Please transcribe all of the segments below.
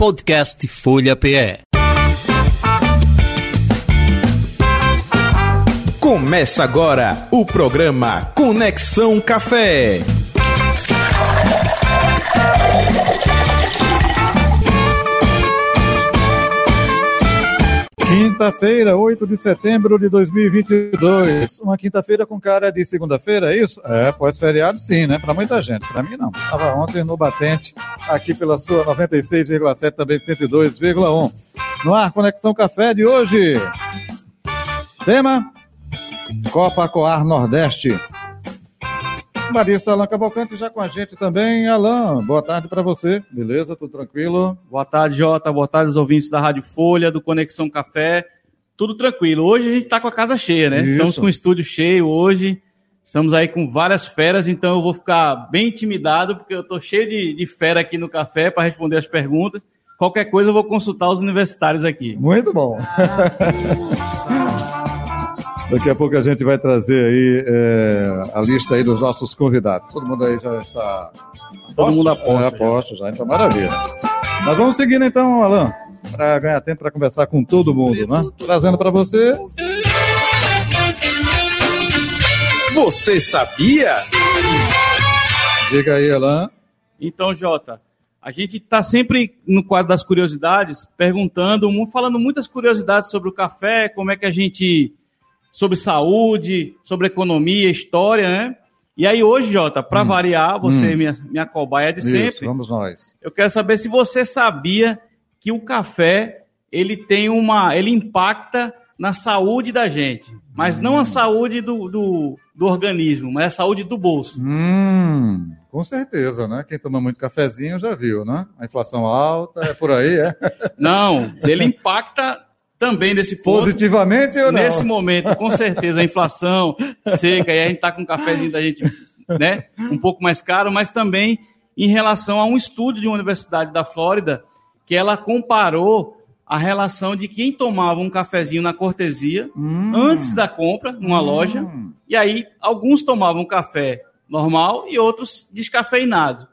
Podcast Folha PE. Começa agora o programa Conexão Café. Quinta-feira, 8 de setembro de 2022. Uma quinta-feira com cara de segunda-feira, é isso? É, pós-feriado sim, né? Para muita gente. Para mim não. Estava ontem no Batente, aqui pela sua 96,7, também 102,1. No ar, Conexão Café de hoje. Tema: Copa Coar Nordeste. Barista Alain Cavalcante já com a gente também. Alain, boa tarde para você. Beleza? Tudo tranquilo? Boa tarde, Jota. Boa tarde aos ouvintes da Rádio Folha, do Conexão Café. Tudo tranquilo. Hoje a gente está com a casa cheia, né? Isso. Estamos com o estúdio cheio hoje. Estamos aí com várias feras, então eu vou ficar bem intimidado, porque eu estou cheio de, de fera aqui no café para responder as perguntas. Qualquer coisa eu vou consultar os universitários aqui. Muito bom. Daqui a pouco a gente vai trazer aí é, a lista aí dos nossos convidados. Todo mundo aí já está. Todo mundo aposta, É, aposto já, então maravilha. Mas vamos seguindo então, Alan, para ganhar tempo para conversar com todo mundo, né? Trazendo para você. Você sabia? Diga aí, Alan. Então, Jota, a gente está sempre no quadro das curiosidades, perguntando, falando muitas curiosidades sobre o café, como é que a gente. Sobre saúde, sobre economia, história, né? E aí hoje, Jota, para variar, você, Hum. minha, minha cobaia de Isso, sempre, vamos nós. eu quero saber se você sabia que o café ele tem uma. ele impacta na saúde da gente. Mas não a saúde do, do, do organismo, mas a saúde do bolso. Hum, com certeza, né? Quem toma muito cafezinho já viu, né? A inflação alta, é por aí, é? Não, ele impacta também nesse ponto. Positivamente ou não? Nesse momento, com certeza, a inflação seca, e a gente está com um cafezinho da gente né, um pouco mais caro, mas também em relação a um estudo de uma universidade da Flórida, que ela comparou a relação de quem tomava um cafezinho na cortesia Hum. antes da compra, numa Hum. loja, e aí alguns tomavam café normal e outros descafeinados.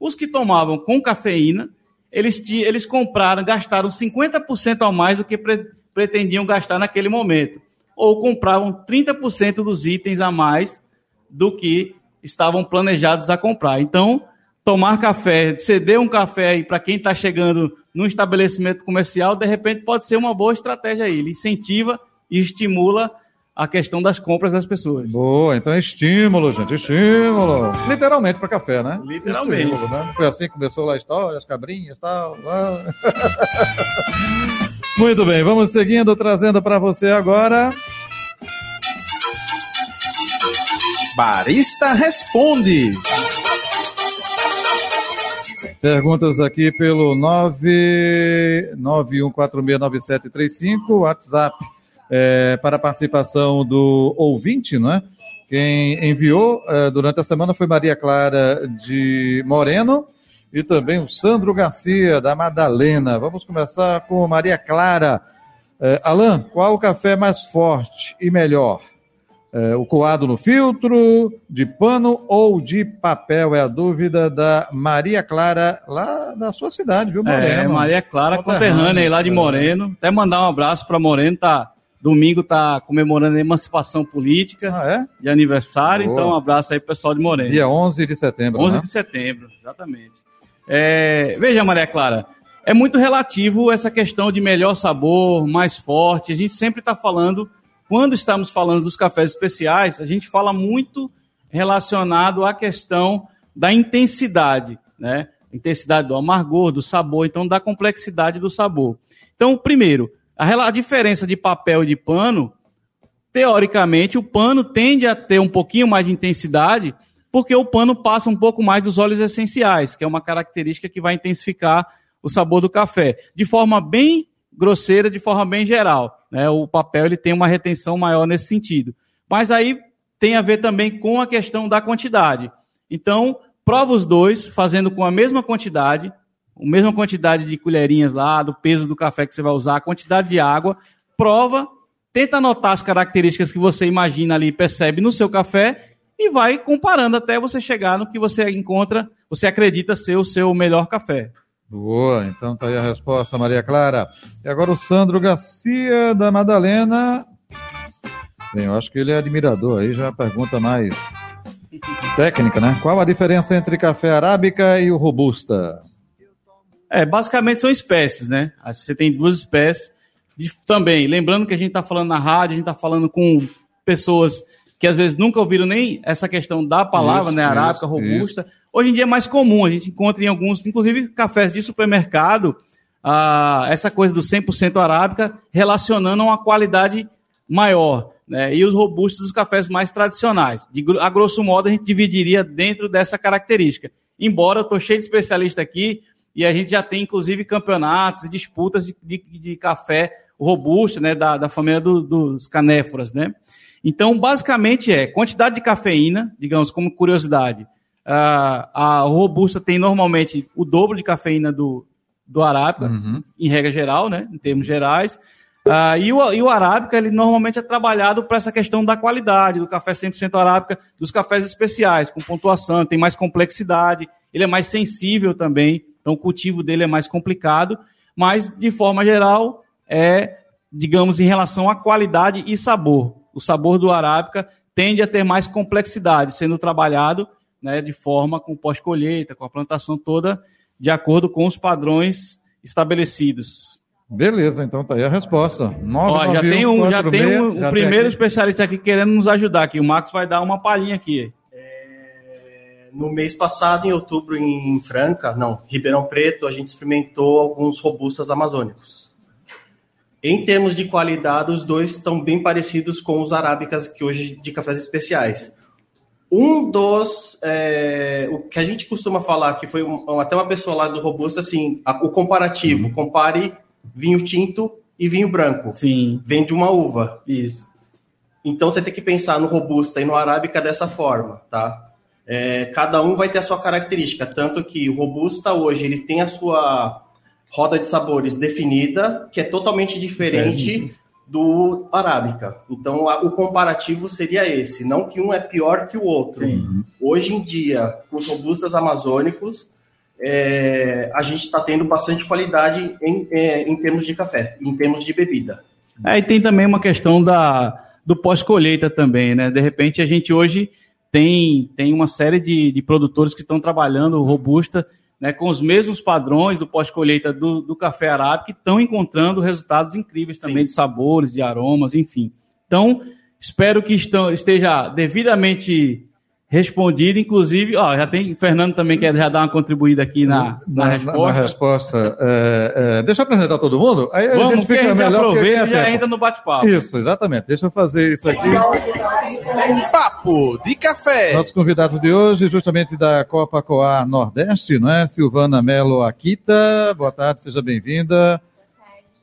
Os que tomavam com cafeína, eles, eles compraram, gastaram 50% a mais do que pre- pretendiam gastar naquele momento. Ou compravam 30% dos itens a mais do que estavam planejados a comprar. Então, tomar café, ceder um café para quem está chegando num estabelecimento comercial, de repente pode ser uma boa estratégia aí. Ele incentiva e estimula a questão das compras das pessoas. Boa, então é estímulo, gente, estímulo. Literalmente para café, né? Literalmente. Estímulo, né? Foi assim que começou lá a história, as cabrinhas e tal. lá. Muito bem, vamos seguindo, trazendo para você agora. Barista responde. Perguntas aqui pelo 991469735, WhatsApp, é, para a participação do ouvinte, né? Quem enviou é, durante a semana foi Maria Clara de Moreno e também o Sandro Garcia, da Madalena. Vamos começar com Maria Clara. É, Alan, qual o café mais forte e melhor? É, o coado no filtro, de pano ou de papel? É a dúvida da Maria Clara, lá da sua cidade, viu, É, Moreno? Maria Clara, Conterrânea, lá de é. Moreno. Até mandar um abraço para Moreno, tá? Domingo tá comemorando a emancipação política Ah, é? de aniversário, Boa. então um abraço aí pro pessoal de Moreno. Dia 11 de setembro, 11 né? de setembro, exatamente. É, veja, Maria Clara, é muito relativo essa questão de melhor sabor, mais forte. A gente sempre está falando, quando estamos falando dos cafés especiais, a gente fala muito relacionado à questão da intensidade, né? Intensidade do amargor, do sabor, então da complexidade do sabor. Então, primeiro, a, diferença de papel e de pano, teoricamente, o pano tende a ter um pouquinho mais de intensidade, porque o pano passa um pouco mais dos óleos essenciais, que é uma característica que vai intensificar o sabor do café, de forma bem grosseira, de forma bem geral. Né? O papel ele tem uma retenção maior nesse sentido. Mas aí tem a ver também com a questão da quantidade. Então, prova os dois, fazendo com a mesma quantidade, a mesma quantidade de colherinhas lá, do peso do café que você vai usar, a quantidade de água, prova, tenta anotar as características que você imagina ali, percebe no seu café e vai comparando até você chegar no que você encontra, você acredita ser o seu melhor café. Boa, então tá aí a resposta, Maria Clara. E agora o Sandro Garcia da Madalena. Bem, eu acho que ele é admirador aí, já pergunta mais técnica, né? Qual a diferença entre café arábica e o robusta? É, basicamente são espécies, né? Você tem duas espécies. De, também, lembrando que a gente está falando na rádio, a gente está falando com pessoas que às vezes nunca ouviram nem essa questão da palavra, isso, né? Arábica, isso, robusta. Isso. Hoje em dia é mais comum, a gente encontra em alguns, inclusive cafés de supermercado, ah, essa coisa do 100% arábica relacionando a uma qualidade maior. Né? E os robustos os cafés mais tradicionais. De, a grosso modo, a gente dividiria dentro dessa característica. Embora eu estou cheio de especialista aqui, e a gente já tem, inclusive, campeonatos e disputas de, de, de café robusto, né, da, da família do, dos canéforas, né? Então, basicamente é quantidade de cafeína, digamos, como curiosidade. A, a robusta tem normalmente o dobro de cafeína do, do arábica, uhum. em regra geral, né, em termos gerais. Uh, e, o, e o arábica, ele normalmente é trabalhado para essa questão da qualidade, do café 100% arábica, dos cafés especiais, com pontuação, tem mais complexidade, ele é mais sensível também, então o cultivo dele é mais complicado, mas de forma geral é, digamos, em relação à qualidade e sabor. O sabor do arábica tende a ter mais complexidade, sendo trabalhado né, de forma com pós-colheita, com a plantação toda, de acordo com os padrões estabelecidos. Beleza, então tá aí a resposta. Ó, já tem um, já tem um, já primeiro aqui. especialista aqui querendo nos ajudar aqui. O Marcos vai dar uma palhinha aqui. No mês passado, em outubro, em Franca, não, Ribeirão Preto, a gente experimentou alguns robustas amazônicos. Em termos de qualidade, os dois estão bem parecidos com os arábicas que hoje de cafés especiais. Um dos é, o que a gente costuma falar que foi um, até uma pessoa lá do robusta assim, a, o comparativo, uhum. compare vinho tinto e vinho branco. Sim. Vem de uma uva. Isso. Então você tem que pensar no robusta e no arábica dessa forma, tá? É, cada um vai ter a sua característica, tanto que o robusta hoje ele tem a sua roda de sabores definida, que é totalmente diferente do arábica. Então a, o comparativo seria esse, não que um é pior que o outro. Sim. Hoje em dia, os robustas amazônicos é, a gente está tendo bastante qualidade em, é, em termos de café, em termos de bebida. É, e tem também uma questão da, do pós-colheita também, né? De repente a gente hoje tem, tem uma série de, de produtores que estão trabalhando robusta né, com os mesmos padrões do pós-colheita do, do café arábico que estão encontrando resultados incríveis também Sim. de sabores, de aromas, enfim. Então, espero que estão, esteja devidamente respondido, inclusive, ó, já tem, Fernando também quer já dar uma contribuída aqui na, na, na resposta. Na, resposta é, é, deixa eu apresentar todo mundo, aí a Vamos, gente fica a gente melhor. aproveita e já entra no bate-papo. Isso, exatamente. Deixa eu fazer isso aqui. Papo de café. Nosso convidado de hoje, justamente da Copa Coar Nordeste, não é? Silvana Melo Akita. Boa tarde, seja bem-vinda.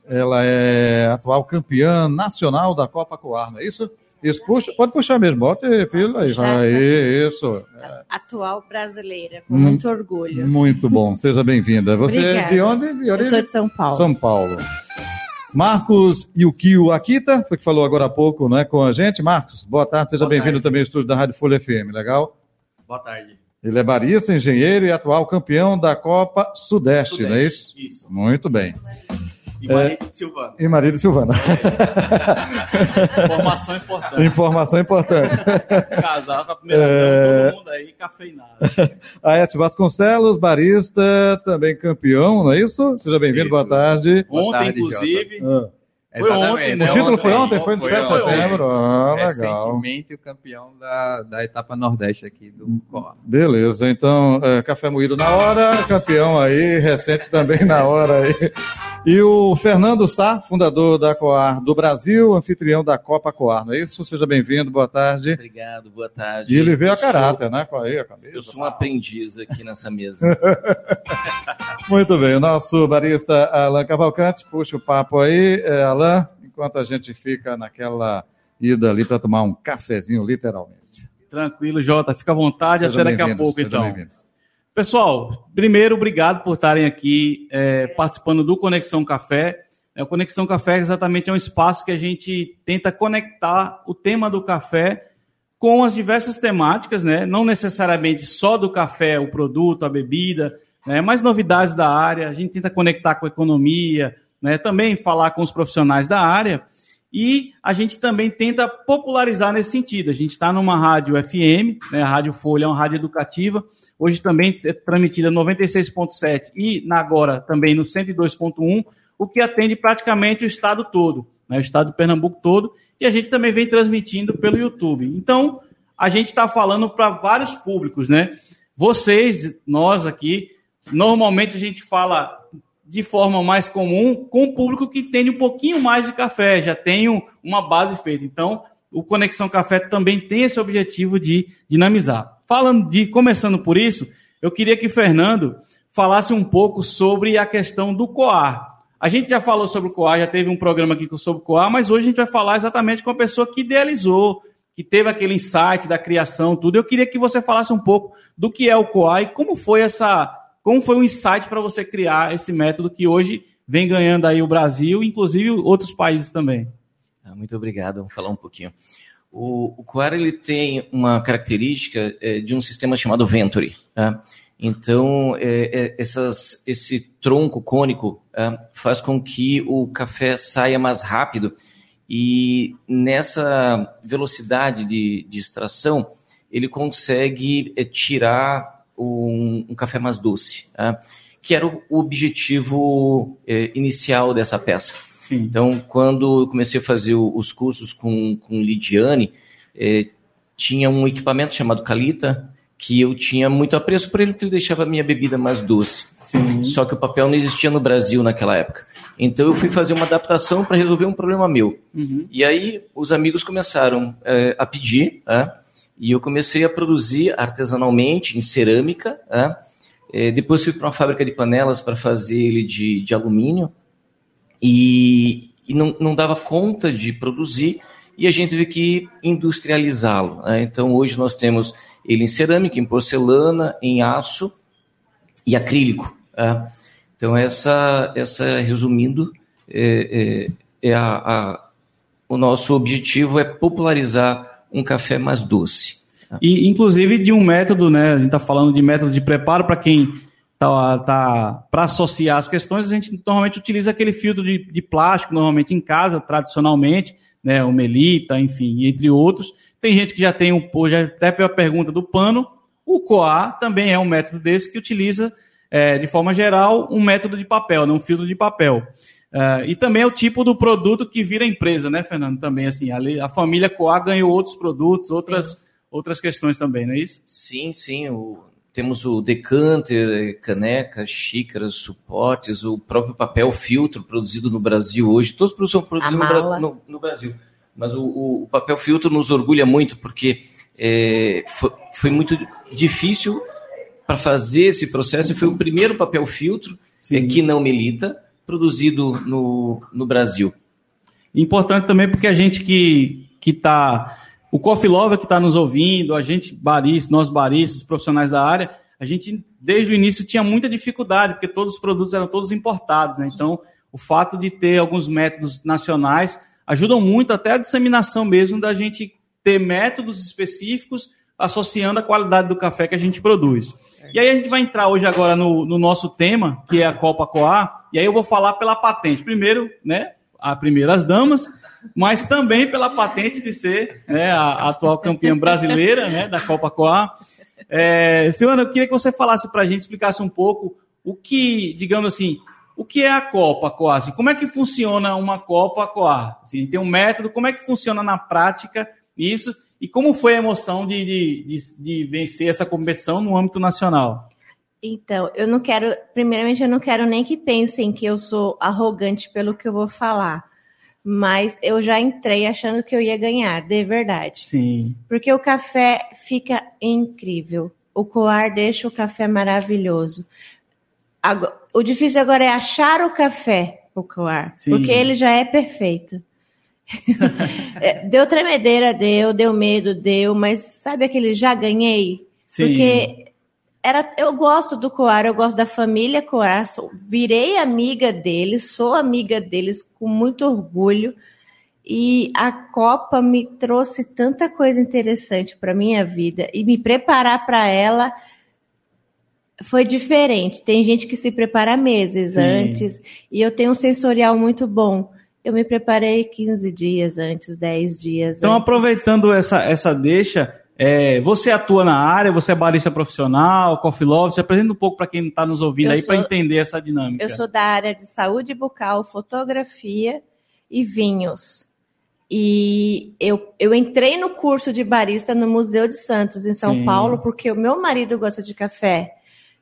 Ela é atual campeã nacional da Copa Coar, não é isso? Isso, puxa, pode puxar mesmo, bota aí, filho, aí, vai, isso. Atual brasileira, com muito orgulho. Muito bom, seja bem-vinda. Você é Obrigada. de onde? De Eu sou de São Paulo. São Paulo. Marcos Yukio Akita, foi que falou agora há pouco né, com a gente. Marcos, boa tarde, seja bem-vindo também ao estúdio da Rádio Folha FM, legal? Boa tarde. Ele é barista, engenheiro e atual campeão da Copa Sudeste, Sudeste não é isso? Isso. Muito bem. E marido é, de Silvana. E marido de Silvana. Informação importante. Informação importante. Casar com a primeira é... todo mundo aí, cafeinado. Aete Vasconcelos, barista, também campeão, não é isso? Seja bem-vindo, boa tarde. Ontem, tarde, inclusive. Ah. Foi ontem, né? O título foi ontem? Foi no 7 de setembro? Ah, legal. Recentemente o campeão da, da etapa Nordeste aqui do Coa. Beleza, então, é, café moído na hora, campeão aí, recente também na hora aí. E o Fernando Sá, fundador da Coar do Brasil, anfitrião da Copa Coar, não é isso? Seja bem-vindo, boa tarde. Obrigado, boa tarde. E ele veio a caráter, né? Com aí, a camisa, eu sou um aprendiz aqui nessa mesa. Muito bem, o nosso barista Alan Cavalcante, puxa o papo aí, é, Alain, enquanto a gente fica naquela ida ali para tomar um cafezinho, literalmente. Tranquilo, Jota, fica à vontade, até daqui a pouco, então. Pessoal, primeiro, obrigado por estarem aqui é, participando do Conexão Café. É, o Conexão Café exatamente é um espaço que a gente tenta conectar o tema do café com as diversas temáticas, né? não necessariamente só do café, o produto, a bebida, né, mais novidades da área, a gente tenta conectar com a economia, né, também falar com os profissionais da área, e a gente também tenta popularizar nesse sentido. A gente está numa rádio FM, né, a Rádio Folha é uma rádio educativa, hoje também é transmitida 96.7 e agora também no 102.1, o que atende praticamente o estado todo, né, o estado de Pernambuco todo, e a gente também vem transmitindo pelo YouTube. Então, a gente está falando para vários públicos, né? Vocês, nós aqui, normalmente a gente fala de forma mais comum com o público que tem um pouquinho mais de café, já tem uma base feita. Então, o Conexão Café também tem esse objetivo de dinamizar. Falando de, começando por isso, eu queria que Fernando falasse um pouco sobre a questão do coar. A gente já falou sobre o coar, já teve um programa aqui sobre o coar, mas hoje a gente vai falar exatamente com a pessoa que idealizou, que teve aquele insight da criação, tudo. Eu queria que você falasse um pouco do que é o coar e como foi essa como foi o insight para você criar esse método que hoje vem ganhando aí o Brasil, inclusive outros países também? Ah, muito obrigado. Vamos falar um pouquinho. O, o Coara ele tem uma característica é, de um sistema chamado Venturi. Tá? Então, é, é, essas, esse tronco cônico faz com que o café saia mais rápido e nessa velocidade de, de extração ele consegue é, tirar um, um café mais doce, tá? que era o objetivo é, inicial dessa peça. Sim. Então, quando eu comecei a fazer os cursos com, com Lidiane, é, tinha um equipamento chamado Calita, que eu tinha muito apreço por ele, porque ele deixava a minha bebida mais doce. Sim. Só que o papel não existia no Brasil naquela época. Então eu fui fazer uma adaptação para resolver um problema meu. Uhum. E aí os amigos começaram é, a pedir, é, e eu comecei a produzir artesanalmente em cerâmica. Né? É, depois fui para uma fábrica de panelas para fazer ele de, de alumínio e, e não, não, dava conta de produzir e a gente teve que industrializá-lo. Né? Então hoje nós temos ele em cerâmica, em porcelana, em aço e acrílico. Né? Então essa, essa resumindo, é, é, é a, a, o nosso objetivo é popularizar um café mais doce. E, inclusive, de um método, né? A gente está falando de método de preparo para quem tá, tá para associar as questões, a gente normalmente utiliza aquele filtro de, de plástico, normalmente em casa, tradicionalmente, né? O melita, enfim, entre outros. Tem gente que já tem um, já até a pergunta do pano. O COA também é um método desse que utiliza, é, de forma geral, um método de papel, né? um filtro de papel. Uh, e também é o tipo do produto que vira empresa, né, Fernando? Também, assim, a, a família Coa ganhou outros produtos, outras, outras questões também, não é isso? Sim, sim. O, temos o decanter, caneca, xícaras, suportes, o próprio papel filtro produzido no Brasil hoje. Todos os produtos são produzidos no, no, no, Brasil. Mas o, o, papel filtro nos orgulha muito, porque é, foi, foi muito difícil para fazer esse processo. Foi o primeiro papel filtro é, que não milita produzido no, no Brasil. Importante também porque a gente que que está o Coffee Lover que está nos ouvindo, a gente baristas, nós baristas, profissionais da área, a gente desde o início tinha muita dificuldade porque todos os produtos eram todos importados, né? Então o fato de ter alguns métodos nacionais ajudam muito até a disseminação mesmo da gente ter métodos específicos associando a qualidade do café que a gente produz. E aí a gente vai entrar hoje agora no, no nosso tema, que é a Copa Coar, e aí eu vou falar pela patente. Primeiro, né, a primeira as damas, mas também pela patente de ser né, a, atual campeã brasileira né, da Copa Coar. É, Silvana, eu queria que você falasse para a gente, explicasse um pouco o que, digamos assim, o que é a Copa Coar? Assim, como é que funciona uma Copa Coar? Assim, tem um método, como é que funciona na prática isso? E como foi a emoção de, de, de, de vencer essa competição no âmbito nacional? Então, eu não quero, primeiramente, eu não quero nem que pensem que eu sou arrogante pelo que eu vou falar, mas eu já entrei achando que eu ia ganhar, de verdade. Sim. Porque o café fica incrível. O coar deixa o café maravilhoso. Agora, o difícil agora é achar o café, o coar, Sim. porque ele já é perfeito. É, deu tremedeira, deu, deu medo, deu, mas sabe aquele já ganhei? Sim. Porque era, eu gosto do Coar, eu gosto da família Coar, sou, virei amiga deles, sou amiga deles com muito orgulho. E a Copa me trouxe tanta coisa interessante para minha vida e me preparar para ela Foi diferente. Tem gente que se prepara meses Sim. antes, e eu tenho um sensorial muito bom. Eu me preparei 15 dias antes, 10 dias Então, antes. aproveitando essa, essa deixa, é, você atua na área, você é barista profissional, coffee love, se apresenta um pouco para quem está nos ouvindo Eu aí para entender essa dinâmica. Eu sou da área de saúde bucal, fotografia e vinhos. E eu, eu entrei no curso de barista no Museu de Santos, em São Sim. Paulo, porque o meu marido gosta de café.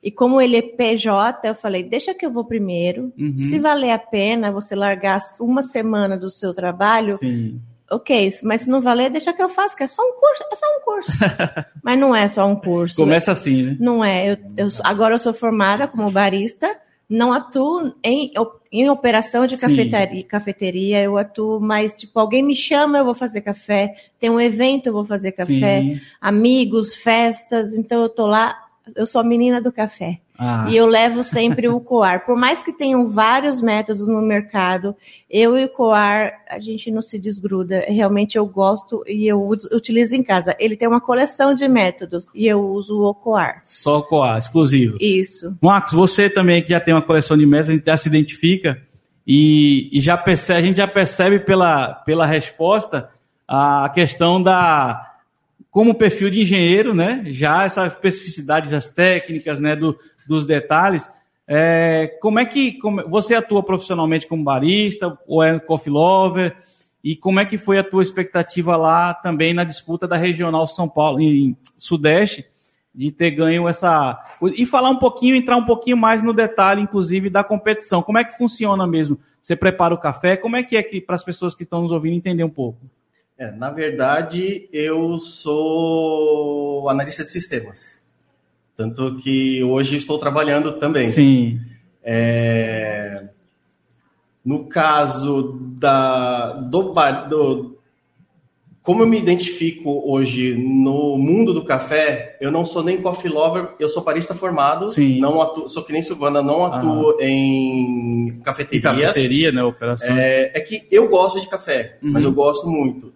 E como ele é PJ, eu falei, deixa que eu vou primeiro. Uhum. Se valer a pena você largar uma semana do seu trabalho, Sim. Ok. Mas se não valer, deixa que eu faço, que é só um curso, é só um curso. mas não é só um curso. Começa assim, né? Não é. Eu, eu agora eu sou formada como barista, não atuo em, em operação de cafeteria, cafeteria, eu atuo mais, tipo, alguém me chama, eu vou fazer café, tem um evento, eu vou fazer café, Sim. amigos, festas, então eu tô lá, eu sou a menina do café. Ah, E eu levo sempre o coar. Por mais que tenham vários métodos no mercado, eu e o coar, a gente não se desgruda. Realmente eu gosto e eu utilizo em casa. Ele tem uma coleção de métodos e eu uso o coar. só coar, exclusivo. Isso. Max, você também que já tem uma coleção de métodos, a gente já se identifica e, e já percebe, a gente já percebe pela, pela resposta a questão da como perfil de engenheiro, né? Já essa especificidade das técnicas, né? Do, dos detalhes. É, como é que como- você atua profissionalmente como barista ou é coffee lover? E como é que foi a tua expectativa lá também na disputa da regional São Paulo em Sudeste? de ter ganho essa. E falar um pouquinho, entrar um pouquinho mais no detalhe, inclusive, da competição. Como é que funciona mesmo? Você prepara o café? Como é que é que para as pessoas que estão nos ouvindo entender um pouco? É, na verdade, eu sou analista de sistemas. Tanto que hoje estou trabalhando também. Sim. É, no caso da, do, do. Como eu me identifico hoje no mundo do café, eu não sou nem coffee lover, eu sou barista formado. Sim. Não atuo, sou que nem Silvana, não atuo em E cafeterias. cafeteria, né? Operação. É, é que eu gosto de café, Uhum. mas eu gosto muito.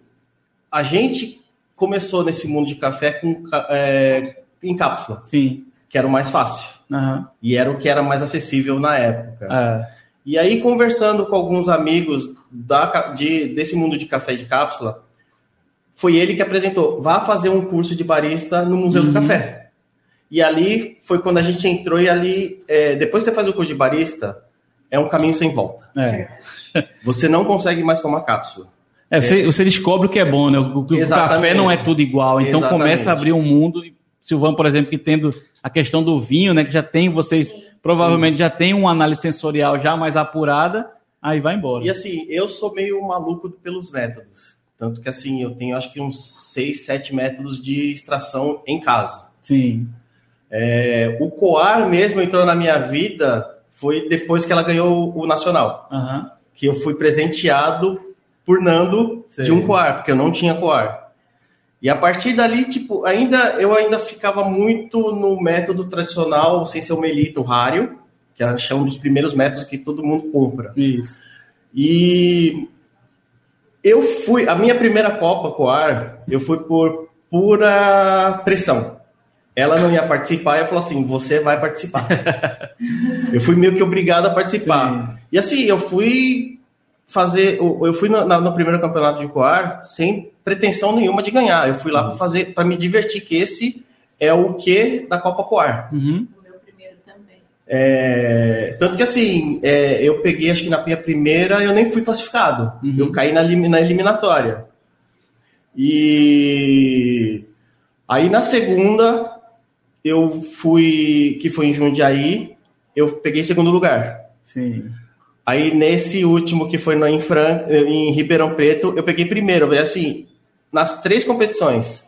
A gente começou nesse mundo de café com, é, em cápsula, Sim. que era o mais fácil. Aham. E era o que era mais acessível na época. É. E aí, conversando com alguns amigos da, de, desse mundo de café de cápsula, foi ele que apresentou: vá fazer um curso de barista no Museu Uhum. do Café. E ali foi quando a gente entrou, e ali, é, depois que você faz o curso de barista, é um caminho sem volta. É. Você não consegue mais tomar cápsula. É, você, você descobre o que é bom, né? O, o café não é tudo igual. Então Exatamente. começa a abrir um mundo. E Silvano, por exemplo, que tendo a questão do vinho, né? Que já tem, vocês provavelmente já tem uma análise sensorial já mais apurada, aí vai embora. E assim, eu sou meio maluco pelos métodos. Tanto que assim, eu tenho acho que uns seis, sete métodos de extração em casa. Sim. É, o Coar mesmo entrou na minha vida foi depois que ela ganhou o Nacional. Aham. Que eu fui presenteado por Nando Sei. de um Coar, porque eu não tinha Coar. E a partir dali, tipo, ainda eu ainda ficava muito no método tradicional, sem ser o melito, o rário, que acho que é um dos primeiros métodos que todo mundo compra. Isso. E eu fui, a minha primeira Copa Coar, eu fui por pura pressão. Ela não ia participar, eu falei assim: você vai participar. eu fui meio que obrigado a participar. E assim, eu fui fazer, eu fui no, na- no primeiro campeonato de Coar sem pretensão nenhuma de ganhar. Eu fui lá para fazer, para me divertir, que esse é o que da Copa Coar. Uhum. O meu primeiro também. É, tanto que assim, é, eu peguei, acho que na minha primeira eu nem fui classificado. Uhum. Eu caí na, na eliminatória. E aí na segunda eu fui, que foi em Jundiaí, eu peguei segundo lugar. Sim. Aí nesse último que foi no, em, Fran, em Ribeirão Preto, eu peguei primeiro. Assim, nas três competições,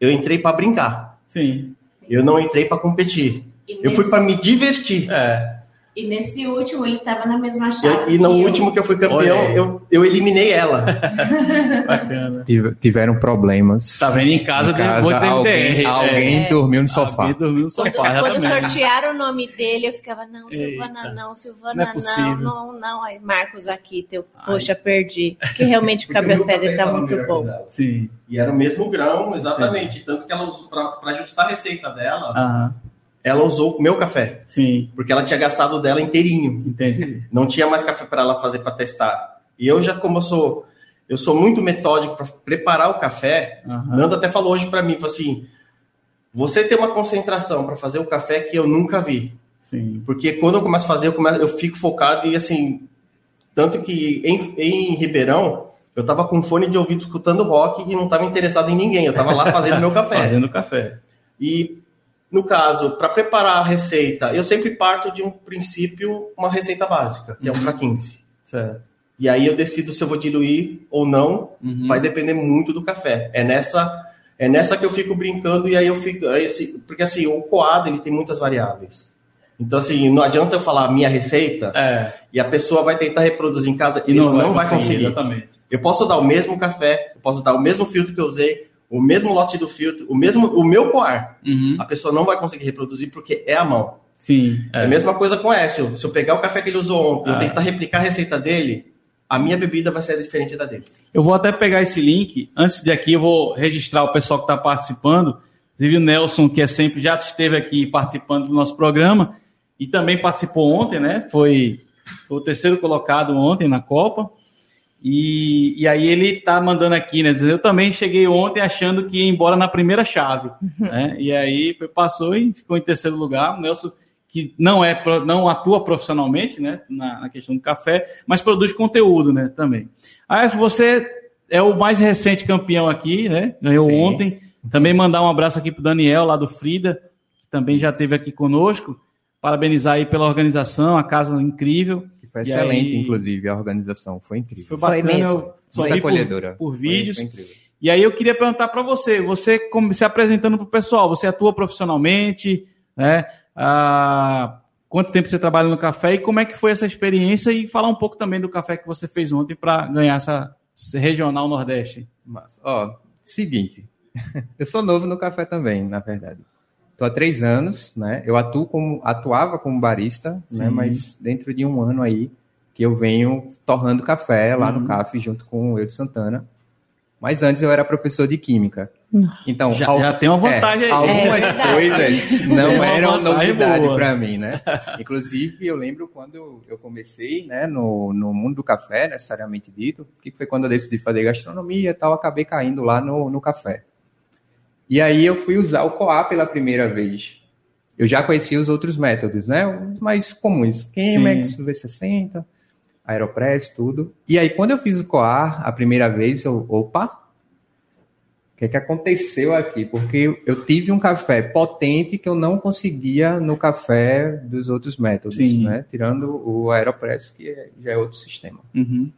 eu entrei para brincar. Sim. Eu não entrei para competir. E Eu fui nesse- para me divertir. É. E nesse último ele estava na mesma chave. E, e no eu. último que eu fui campeão, eu, eu eliminei ela. Bacana. Tive- tiveram problemas. Tá vendo em casa, Em tem casa, MDR. alguém, é. alguém dormiu no sofá. Alguém dormiu no Quando, sofá, quando exatamente. sortearam o nome dele, eu ficava, não, Silvana, Eita. não, Não Silvana, é não, possível. não, não, Aí, Marcos aqui, teu, poxa, perdi. Porque realmente o Cabra Feather tá muito bom. Sim. E era o mesmo grão, exatamente. Tanto que ela usou, para ajustar a receita dela, Aham. Ela usou o meu café. Sim. Porque ela tinha gastado dela inteirinho. Entendi. Não tinha mais café para ela fazer para testar. E eu já, como eu sou, eu sou muito metódico para preparar o café, Aham. Nando até falou hoje para mim, falou assim, você tem uma concentração para fazer o café que eu nunca vi. Sim. Porque quando eu começo a fazer, eu, começo, eu fico focado e assim, tanto que em, em Ribeirão, eu tava com fone de ouvido escutando rock e não tava interessado em ninguém. Eu tava lá fazendo meu café. Fazendo café. E no caso, para preparar a receita, eu sempre parto de um princípio, uma receita básica, que é um para 15. Certo. E aí eu decido se eu vou diluir ou não, Uhum. vai depender muito do café. É nessa é nessa que eu fico brincando e aí eu fico assim, porque assim, o coado ele tem muitas variáveis. Então assim, não adianta eu falar a minha receita É. e a pessoa vai tentar reproduzir em casa E não, não, vai conseguir. Exatamente. Eu posso dar o mesmo café, eu posso dar o mesmo filtro que eu usei, o mesmo lote do filtro, o mesmo o meu coar. Uhum. A pessoa não vai conseguir reproduzir porque é a mão. Sim. É a mesma coisa com o Écio. Se eu pegar o café que ele usou ontem e Ah. eu tentar replicar a receita dele, a minha bebida vai ser diferente da dele. Eu vou até pegar esse link. Antes de aqui, eu vou registrar o pessoal que está participando. Inclusive o Nelson, que é sempre, já esteve aqui participando do nosso programa e também participou ontem, né? Foi, foi o terceiro colocado ontem na Copa. E, e aí ele tá mandando aqui, né? dizendo, Eu também cheguei ontem achando que ia embora na primeira chave. né? E aí passou e ficou em terceiro lugar. O Nelson, que não é não atua profissionalmente, né? Na, na questão do café, mas produz conteúdo, né? Também. Ah, você é o mais recente campeão aqui, né? Ganhou Sim. ontem. Também mandar um abraço aqui pro Daniel, lá do Frida, que também já esteve aqui conosco. Parabenizar aí pela organização, a casa incrível. Que foi E excelente, aí- inclusive, a organização. Foi incrível. Foi Foi bacana, mesmo. eu só por, acolhedora. por Foi- vídeos. foi incrível. E aí eu queria perguntar para você, você como- se apresentando para o pessoal, você atua profissionalmente, né? Ah, quanto tempo você trabalha no café e como é que foi essa experiência e falar um pouco também do café que você fez ontem para ganhar essa, regional Nordeste. Mas, ó, seguinte. Eu sou novo no café também, na verdade. Estou há três anos, né? Eu atuo como, atuava como barista, né? Sim. Mas dentro de um ano aí que eu venho torrando café lá Uhum. no CAF junto com o Eu de Santana. Mas antes eu era professor de química. Então, Já, al- já tem uma vantagem é, aí. algumas É coisas não uma eram novidade para mim, né? Inclusive, eu lembro quando eu comecei né, no, no mundo do café, necessariamente dito, que foi quando eu decidi fazer gastronomia e tal, acabei caindo lá no, no café. E aí eu fui usar o Coa pela primeira vez. Eu já conhecia os outros métodos, né? Os mais comuns. Chemex, V60, Aeropress, tudo. E aí, quando eu fiz o Coar a primeira vez, eu, opa, o que, é que aconteceu aqui? Porque eu tive um café potente que eu não conseguia no café dos outros métodos, Sim. né? Tirando o Aeropress, que é- já é outro sistema. Uhum.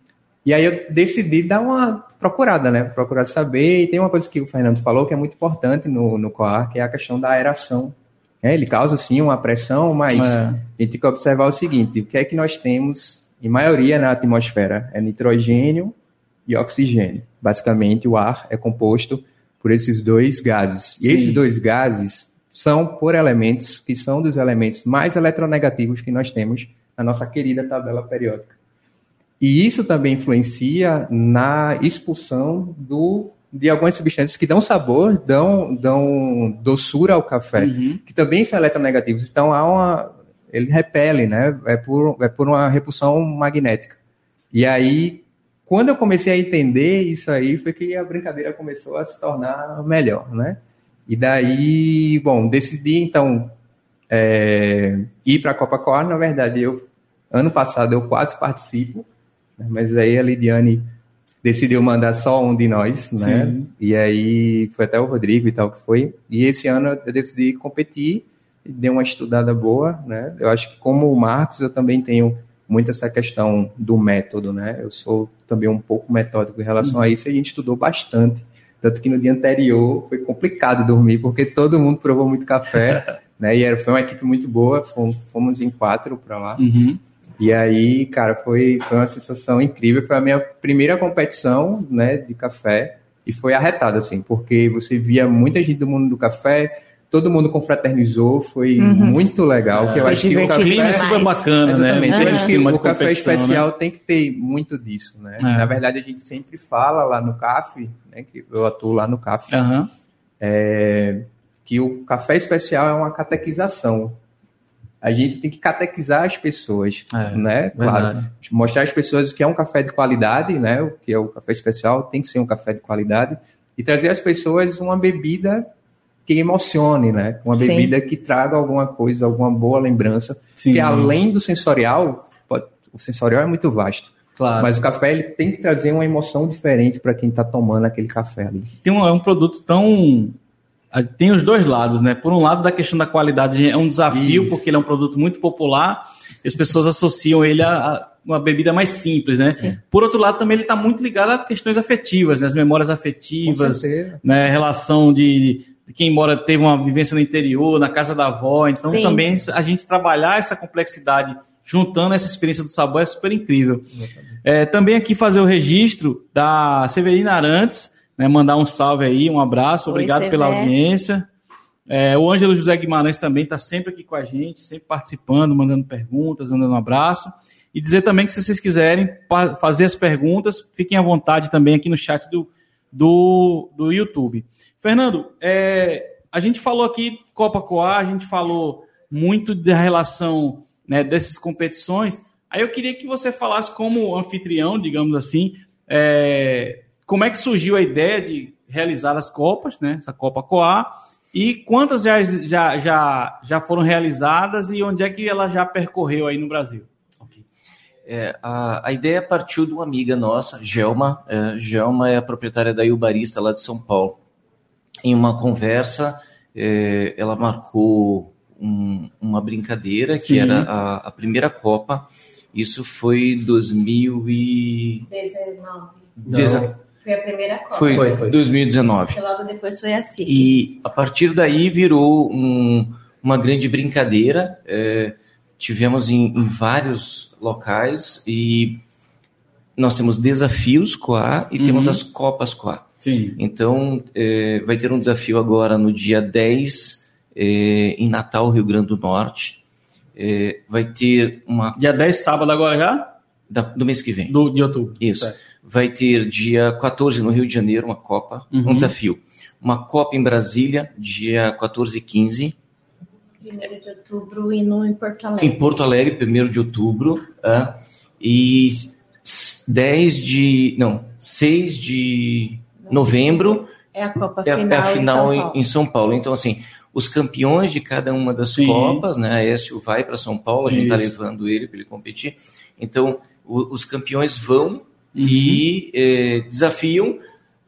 E aí eu decidi dar uma procurada, né? Procurar saber. E tem uma coisa que o Fernando falou que é muito importante no, no coar, que é a questão da aeração. É, ele causa, sim, uma pressão, mas É. a gente tem que observar o seguinte, o que é que nós temos, em maioria, na atmosfera? É nitrogênio e oxigênio. Basicamente, o ar é composto por esses dois gases. E Sim. esses dois gases são por elementos que são dos elementos mais eletronegativos que nós temos na nossa querida tabela periódica. E isso também influencia na expulsão do, de algumas substâncias que dão sabor, dão, dão doçura ao café, Uhum. que também são eletronegativos. Então há uma. Ele repele, né? É por, é por uma repulsão magnética. E aí, quando eu comecei a entender isso aí, foi que a brincadeira começou a se tornar melhor, né? E daí, bom, decidi então é, ir para a Copa Coar. Na verdade, eu ano passado eu quase participo? Mas aí a Lidiane decidiu mandar só um de nós, né? Sim. E aí foi até o Rodrigo e tal que foi. E esse ano eu decidi competir, dei uma estudada boa, né? Eu acho que como o Marcos eu também tenho muito essa questão do método, né? Eu sou também um pouco metódico em relação a isso e a gente estudou bastante. Tanto que no dia anterior foi complicado dormir, porque todo mundo provou muito café, né? E era, foi uma equipe muito boa, fomos, fomos em quatro para lá. Uhum. E aí, cara, foi, foi uma sensação incrível. Foi a minha primeira competição, né, de café. E foi arretada, assim, porque você via muita gente do mundo do café, todo mundo confraternizou, foi Uhum. muito legal. que eu acho que o divertido clima é café... super bacana, né? Exatamente. Eu acho que o café né? especial tem que ter muito disso, né? É. Na verdade, a gente sempre fala lá no CAF, né, que eu atuo lá no CAF, Aham. é, que o café especial é uma catequização. A gente tem que catequizar as pessoas, é, né? Claro, mostrar às pessoas o que é um café de qualidade, né? O que é o café especial tem que ser um café de qualidade e trazer às pessoas uma bebida que emocione, né? Uma Sim. bebida que traga alguma coisa, alguma boa lembrança, Sim. que além do sensorial, pode, o sensorial é muito vasto. Claro. Mas o café ele tem que trazer uma emoção diferente para quem está tomando aquele café ali. Tem um, é um produto tão tem os dois lados, né? Por um lado, da questão da qualidade é um desafio, Isso. porque ele é um produto muito popular, e as pessoas associam ele a, uma bebida mais simples, né? Sim. Por outro lado, também ele está muito ligado a questões afetivas, né? as memórias afetivas, né? relação de, de, quem mora, teve uma vivência no interior, na casa da avó. Então, Sim. também a gente trabalhar essa complexidade juntando essa experiência do sabor é super incrível. É, também aqui fazer o registro da Severina Arantes, né, mandar um salve aí, um abraço, obrigado Oi, pela audiência. É, o Ângelo José Guimarães também está sempre aqui com a gente, sempre participando, mandando perguntas, mandando um abraço. E dizer também que se vocês quiserem fazer as perguntas, fiquem à vontade também aqui no chat do, do, do YouTube. Fernando, é, a gente falou aqui Copa Coa, a gente falou muito da relação né, dessas competições. Aí eu queria que você falasse como anfitrião, digamos assim, é, como é que surgiu a ideia de realizar as Copas, né? Essa Copa Coa, e quantas já, já, já, já foram realizadas e onde é que ela já percorreu aí no Brasil? É, a, a, ideia partiu de uma amiga nossa, Gelma. É, Gelma é a proprietária da Ilbarista lá de São Paulo. Em uma conversa, é, ela marcou um, uma brincadeira que Sim. era a, a, primeira Copa. Isso foi 2019. Foi a primeira Copa. Foi, foi, foi. 2019. logo depois foi a CIC. E a partir daí virou um, uma grande brincadeira. É, tivemos em, em, vários locais e nós temos desafios COA e uhum. temos as Copas COA. Sim. Então, é, vai ter um desafio agora no dia 10, é, em Natal, Rio Grande do Norte. É, vai ter uma. Dia 10, sábado agora já? Da, do mês que vem. Do, de outubro. Isso. Certo vai ter dia 14 no Rio de Janeiro uma Copa, uhum. um desafio. Uma Copa em Brasília, dia 14 e 15. 1 de outubro e no, em Porto Alegre. Em Porto Alegre, 1 de outubro. Uh, e 10 de. Não, 6 de novembro. É a Copa é, final, é a final em, São em, São Paulo. Então, assim, os campeões de cada uma das Sim. Copas, né? A Écio vai para São Paulo, a gente está levando ele para ele competir. Então, o, os campeões vão uhum. e eh, desafiam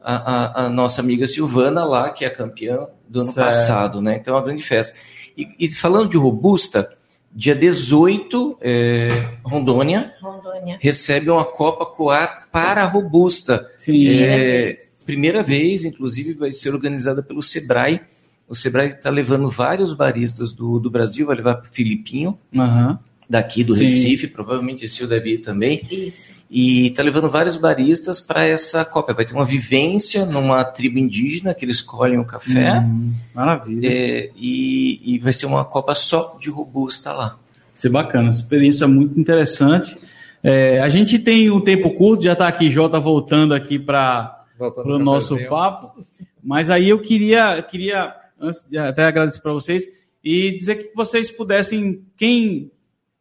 a, a, a, nossa amiga Silvana lá, que é campeã do ano certo. passado, né? Então é uma grande festa. E, e falando de Robusta, dia 18, eh, Rondônia, Rondônia, recebe uma Copa Coar para a Robusta. Sim. É, primeira vez, inclusive, vai ser organizada pelo Sebrae. O Sebrae está levando vários baristas do, do Brasil, vai levar Filipinho, uhum. Daqui do Sim. Recife, provavelmente esse o deve ir também. Isso e está levando vários baristas para essa Copa. Vai ter uma vivência numa tribo indígena que eles colhem o café. Hum, maravilha. É, e, e, vai ser uma Copa só de robusta lá. Vai ser bacana, experiência muito interessante. É, a gente tem um tempo curto, já está aqui, Jota voltando aqui para o nosso papo. Mas aí eu queria, queria antes de até agradecer para vocês e dizer que vocês pudessem, quem.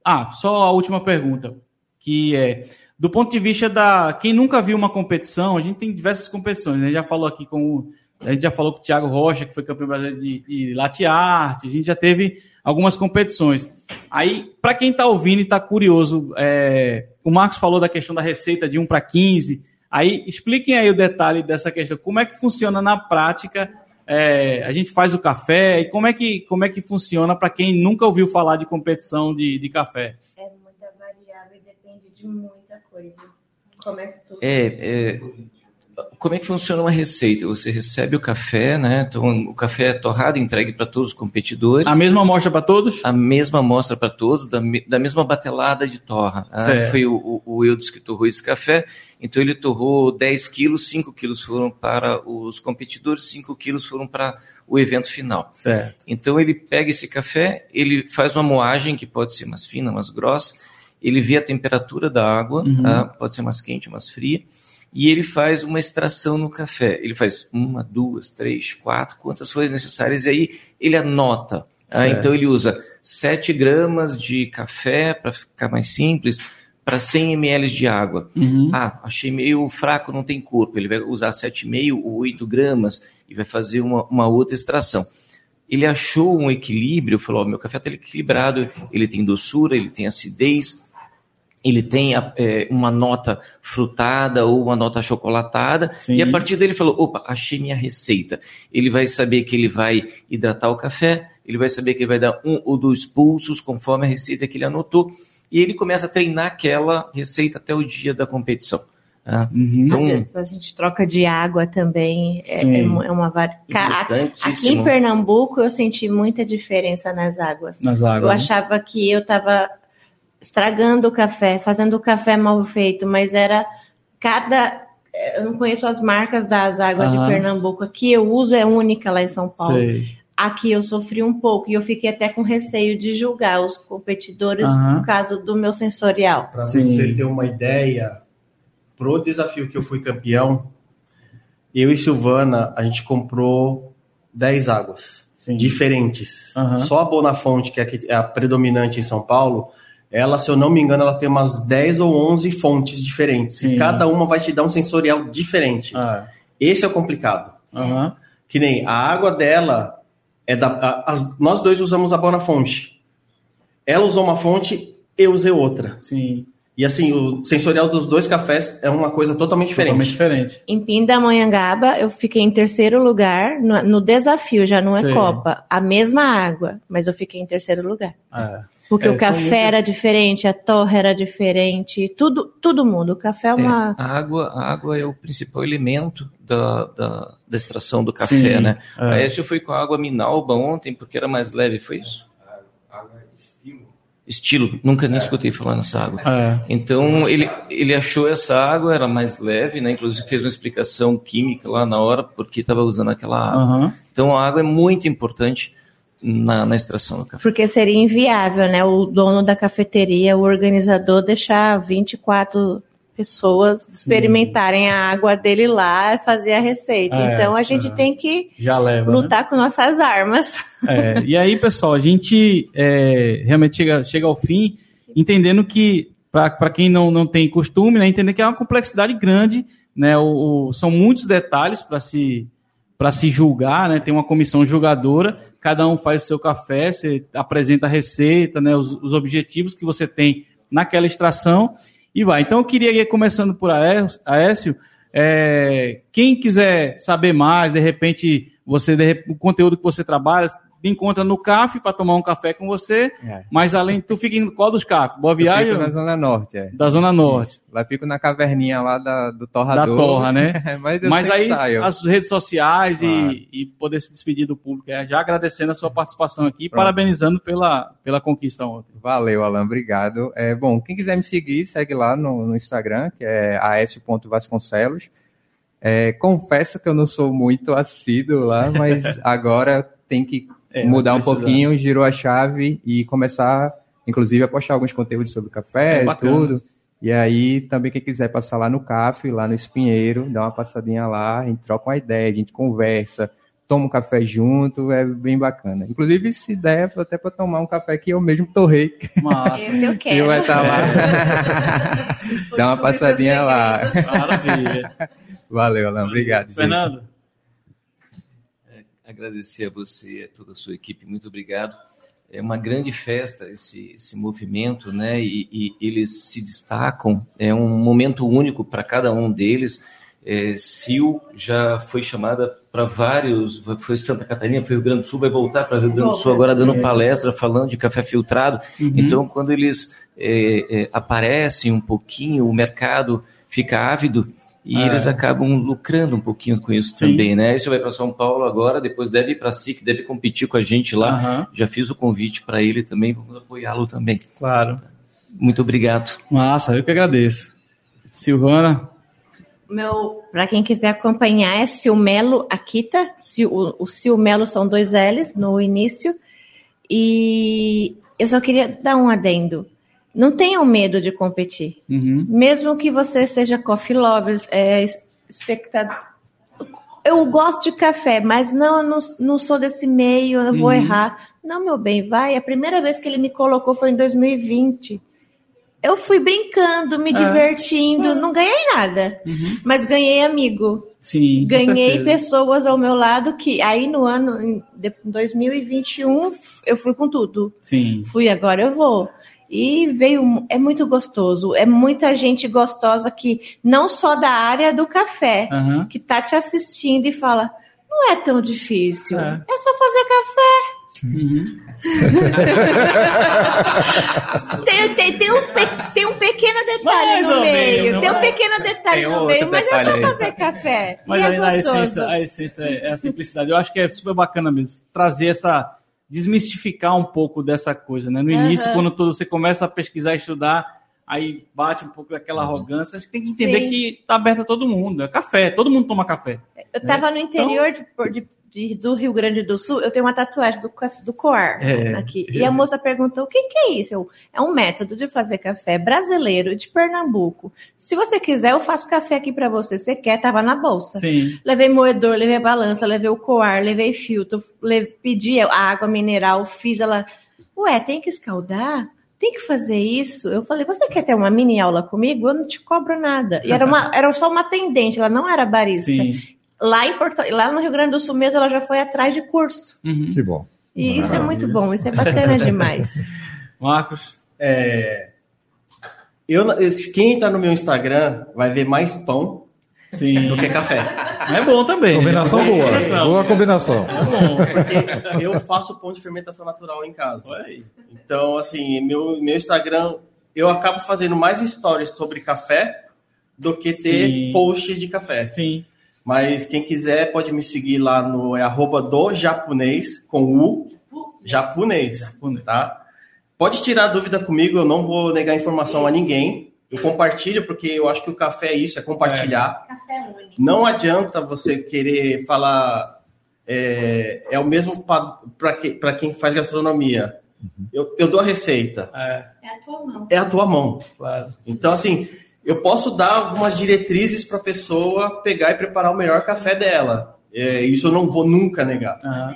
Ah, só a última pergunta, que é do ponto de vista da quem nunca viu uma competição, a gente tem diversas competições. Né? A gente já falou aqui com o, a gente já falou com o Thiago Rocha, que foi campeão brasileiro de, de latte art. A gente já teve algumas competições. Aí, para quem está ouvindo e está curioso, é, o Marcos falou da questão da receita de 1 para 15. Aí, expliquem aí o detalhe dessa questão. Como é que funciona na prática? É, a gente faz o café e como é que, como é que funciona para quem nunca ouviu falar de competição de, de café? É muita variável e depende de muito coisa. Como é que tu... É, é, como é que funciona uma receita? Você recebe o café, né? Então, o café é torrado, entregue para todos os competidores. A mesma amostra para todos? A mesma amostra para todos, da, da, mesma batelada de torra. Ah, foi o, o, o Eudes que torrou esse café. Então, ele torrou 10 quilos, 5 quilos foram para os competidores, 5 quilos foram para o evento final. Certo. Então, ele pega esse café, ele faz uma moagem, que pode ser mais fina, mais grossa, ele vê a temperatura da água, uhum. tá? pode ser mais quente, mais fria, e ele faz uma extração no café. Ele faz uma, duas, três, quatro, quantas forem necessárias, e aí ele anota. Ah, então ele usa 7 gramas de café, para ficar mais simples, para 100 ml de água. Uhum. Ah, achei meio fraco, não tem corpo. Ele vai usar 7,5 ou 8 gramas e vai fazer uma, uma outra extração. Ele achou um equilíbrio, falou: oh, meu café está equilibrado, ele tem doçura, ele tem acidez, ele tem é, uma nota frutada ou uma nota chocolatada, Sim. e a partir dele falou: opa, achei minha receita. Ele vai saber que ele vai hidratar o café, ele vai saber que ele vai dar um ou dois pulsos conforme a receita que ele anotou, e ele começa a treinar aquela receita até o dia da competição. Ah, Uhum. Então, Às vezes a gente troca de água também. É, é uma- é uma vari... Ca- Aqui em Pernambuco eu senti muita diferença nas águas. Nas Eu águas. né? achava que eu estava estragando o café, fazendo o café mal feito, mas era cada. Eu não conheço as marcas das águas Aham. de Pernambuco. Aqui eu uso, é única lá em São Paulo. Sei. Aqui eu sofri um pouco e eu fiquei até com receio de julgar os competidores Aham. por causa do meu sensorial. Para você ter uma ideia, pro desafio que eu fui campeão, eu e Silvana, a gente comprou 10 águas Sim. diferentes. Aham. Só a Bonafonte, é que é a predominante em São Paulo, ela, se eu não me engano, ela tem umas 10 ou 11 fontes diferentes. Sim. E cada uma vai te dar um sensorial diferente. Ah, Esse é o complicado. aham. Que nem a água dela é da. a- as- nós dois usamos a Bonafonte. Ela usou uma fonte, eu usei outra. Sim. E assim, o sensorial dos dois cafés é uma coisa totalmente diferente. Totalmente diferente. Em Pindamonhangaba, eu fiquei em terceiro lugar no, no desafio, já não é Sei. Copa. A mesma água, mas eu fiquei em terceiro lugar. É. Porque É, o café muitas- era diferente, a torre era diferente, tudo, tudo muda. O café é É, uma. a, água, a água é o principal elemento da, da, da extração do Sim, café, né? é. A Écio foi com a água Minalba ontem, porque era mais leve, foi isso? Estilo, nunca nem escutei falar nessa água. É. Então ele, ele achou essa água, era mais leve, né? Inclusive fez uma explicação química lá na hora, porque estava usando aquela água. Aham. Então a água é muito importante na, na extração do café. Porque seria inviável, né? O dono da cafeteria, o organizador, deixar 24 pessoas experimentarem a água dele lá e fazer a receita. É, então a gente é. tem que Já leva. né? lutar com nossas armas. É, e aí, pessoal, a gente é, realmente chega, chega ao fim entendendo que, para quem não, não tem costume, né, entender que é uma complexidade grande, né, o, o- são muitos detalhes para se, pra se julgar, né, tem uma comissão julgadora, cada um faz o seu café, você apresenta a receita, né, os, os objetivos que você tem naquela extração e vai. Então, eu queria ir começando por Aécio, é, quem quiser saber mais, de repente, você o conteúdo que você trabalha, te encontra no CAF para tomar um café com você, É. mas além, tu fica em qual dos CAF? Boa Eu Viagem? fico na Zona Norte, é. Da Zona Norte. Lá fico na caverninha lá da, do torrador. Da torra, né? Mas, eu Mas aí saio. as redes sociais e, e poder se despedir do público, é, já agradecendo a sua participação aqui, e Pronto. parabenizando pela, pela conquista ontem. Valeu, Alan, obrigado. É, bom, quem quiser me seguir, segue lá no, no Instagram, que é as.vasconcelos. É, confesso que eu não sou muito assíduo lá, mas agora tem que É, mudar um pouquinho, girou a chave e começar, inclusive, a postar alguns conteúdos sobre café É, e bacana. tudo. E aí, também quem quiser passar lá no CAF, lá no Espinheiro, dá uma passadinha lá, a gente troca uma ideia, a gente conversa, toma um café junto, é bem bacana. Inclusive, se der, até para tomar um café que eu mesmo torrei, Massa. Esse eu e quero. vai estar lá. Vou dá uma passadinha lá. Maravilha. Valeu, Alan, obrigado. gente. Agradecer a você e a toda a sua equipe, muito obrigado. É uma grande festa esse, esse movimento, né? E, e eles se destacam, é um momento único para cada um deles. É, Sil já foi chamada para vários, foi Santa Catarina, foi Rio Grande do Sul, vai voltar para Rio Grande do Sul agora dando palestra, falando de café filtrado. Uhum. Então, quando eles é, é, aparecem um pouquinho, o mercado fica ávido e É. eles acabam lucrando um pouquinho com isso Sim. também, né? Isso vai para São Paulo agora, depois deve ir para SIC, deve competir com a gente lá. Aham, Já fiz o convite para ele também, vamos apoiá-lo também. claro. Muito obrigado. Massa, eu que agradeço. Silvana? Meu, para quem quiser acompanhar, é Silmelo Akita. O, o Silmelo são dois L's no início. E eu só queria dar um adendo. Não tenham medo de competir. Uhum. Mesmo que você seja coffee lovers, é, espectador. Eu gosto de café, mas não, não, não sou desse meio, eu vou Uhum. errar. Não, meu bem, vai. A primeira vez que ele me colocou foi em 2020. Eu fui brincando, me É. divertindo, não ganhei nada, Uhum. mas ganhei amigo. Sim. Ganhei pessoas ao meu lado que aí no ano em de- 2021 eu fui com tudo. Sim. Fui agora eu vou. E veio é muito gostoso, é muita gente gostosa que não só da área do café, Aham. que tá te assistindo e fala: "Não é tão difícil. É. É, só fazer café". Uhum. Tem, tem, tem, um, pe- tem um pequeno detalhe Mais no meio, menos, tem um pequeno detalhe no meio, mas é só aí. fazer café. Mas e é aí gostoso. essência, a essência é a simplicidade. Eu acho que é super bacana mesmo. Trazer essa. Desmistificar um pouco dessa coisa, né? No início, Aham. quando tu- você começa a pesquisar e estudar, aí bate um pouco daquela arrogância. Acho que tem que entender Sim. que tá aberto a todo mundo. É café, todo mundo toma café. Eu tava no interior de- de- de- do Rio Grande do Sul, eu tenho uma tatuagem do, do coar É. aqui. E a moça perguntou: o que, que é isso? Eu, é um método de fazer café brasileiro de Pernambuco. Se você quiser, eu faço café aqui pra você. Você quer? Tava na bolsa. Sim. Levei moedor, levei balança, levei o coar, levei filtro, le- pedi a água mineral, fiz ela. Ué, tem que escaldar? Tem que fazer isso? Eu falei, você quer ter uma mini aula comigo? Eu não te cobro nada. E era, uma, era só uma atendente, ela não era barista. Sim. Lá, em Porto, lá no Rio Grande do Sul mesmo, ela já foi atrás de curso. Uhum. Que bom. E isso é muito bom, isso é bacana demais. Marcos. É, eu, quem entrar no meu Instagram vai ver mais pão Sim. do que café. É bom também. Combinação É boa. combinação. Boa combinação. É bom. Porque eu faço pão de fermentação natural em casa. Então, assim, meu, meu Instagram, eu acabo fazendo mais stories sobre café do que ter Sim. posts de café. Sim. Mas quem quiser pode me seguir lá no é arroba do japonês com U japonês, Japonês. tá? Pode tirar dúvida comigo, eu não vou negar informação a ninguém. Eu compartilho porque eu acho que o café é isso, é compartilhar. Café único. Não adianta você querer falar é, é o mesmo para que, pra quem faz gastronomia. Eu, eu dou a receita, É, É a tua mão. é a tua mão. claro. Então, assim, eu posso dar algumas diretrizes para a pessoa pegar e preparar o melhor café dela. É, isso eu não vou nunca negar. Aham.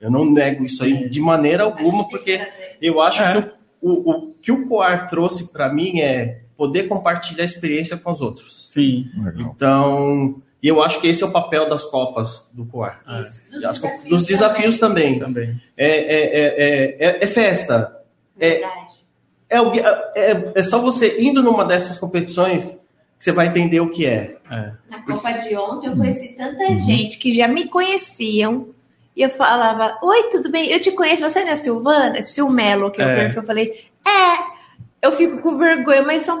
Eu não nego isso aí de maneira alguma, porque eu acho É. que o, o, o que o Coar trouxe para mim é poder compartilhar a experiência com os outros. Sim. Legal. Então, e eu acho que esse é o papel das Copas do Coar. As co- dos desafios também. Também. É, é, é, é, é festa. É, é, o- é, é só você indo numa dessas competições que você vai entender o que é. É. Na Copa de ontem eu conheci tanta gente que já me conheciam. E eu falava, oi, tudo bem? Eu te conheço, você não é Silvana? Silmelo, que é o É. perfil. Eu falei, é, eu fico com vergonha, mas são.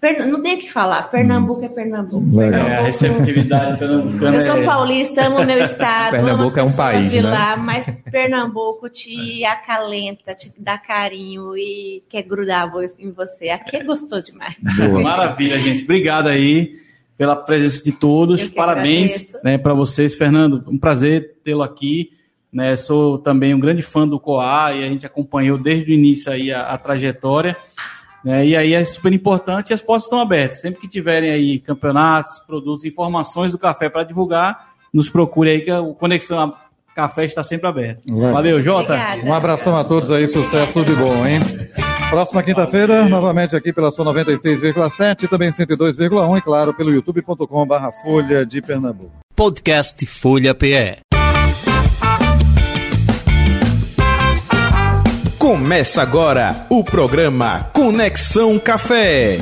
Per- Não tem o que falar, Pernambuco é Pernambuco. Legal. É, a receptividade pernambucana Eu sou é- paulista, amo meu estado, amo as Pernambuco é um país, de né? lá, mas Pernambuco te acalenta, te dá carinho e quer grudar em você. Aqui é gostoso demais. Boa. Maravilha, gente. Obrigado aí pela presença de todos. Parabéns agradeço. né, para vocês, Fernando. Um prazer tê-lo aqui. Né, sou também um grande fã do Coa e a gente acompanhou desde o início aí a, a trajetória. Né, e aí é super importante e as portas estão abertas. Sempre que tiverem aí campeonatos, produtos, informações do café para divulgar, nos procure aí que o Conexão a Café está sempre aberto. Legal. Valeu, Jota. Obrigada. Um abração a todos aí, sucesso, tudo de bom, hein? Próxima quinta-feira, novamente aqui pela sua 96,7 e também 102,1 e claro pelo youtube.com barra Folha de Pernambuco. Podcast Folha PE. Começa agora o programa Conexão Café.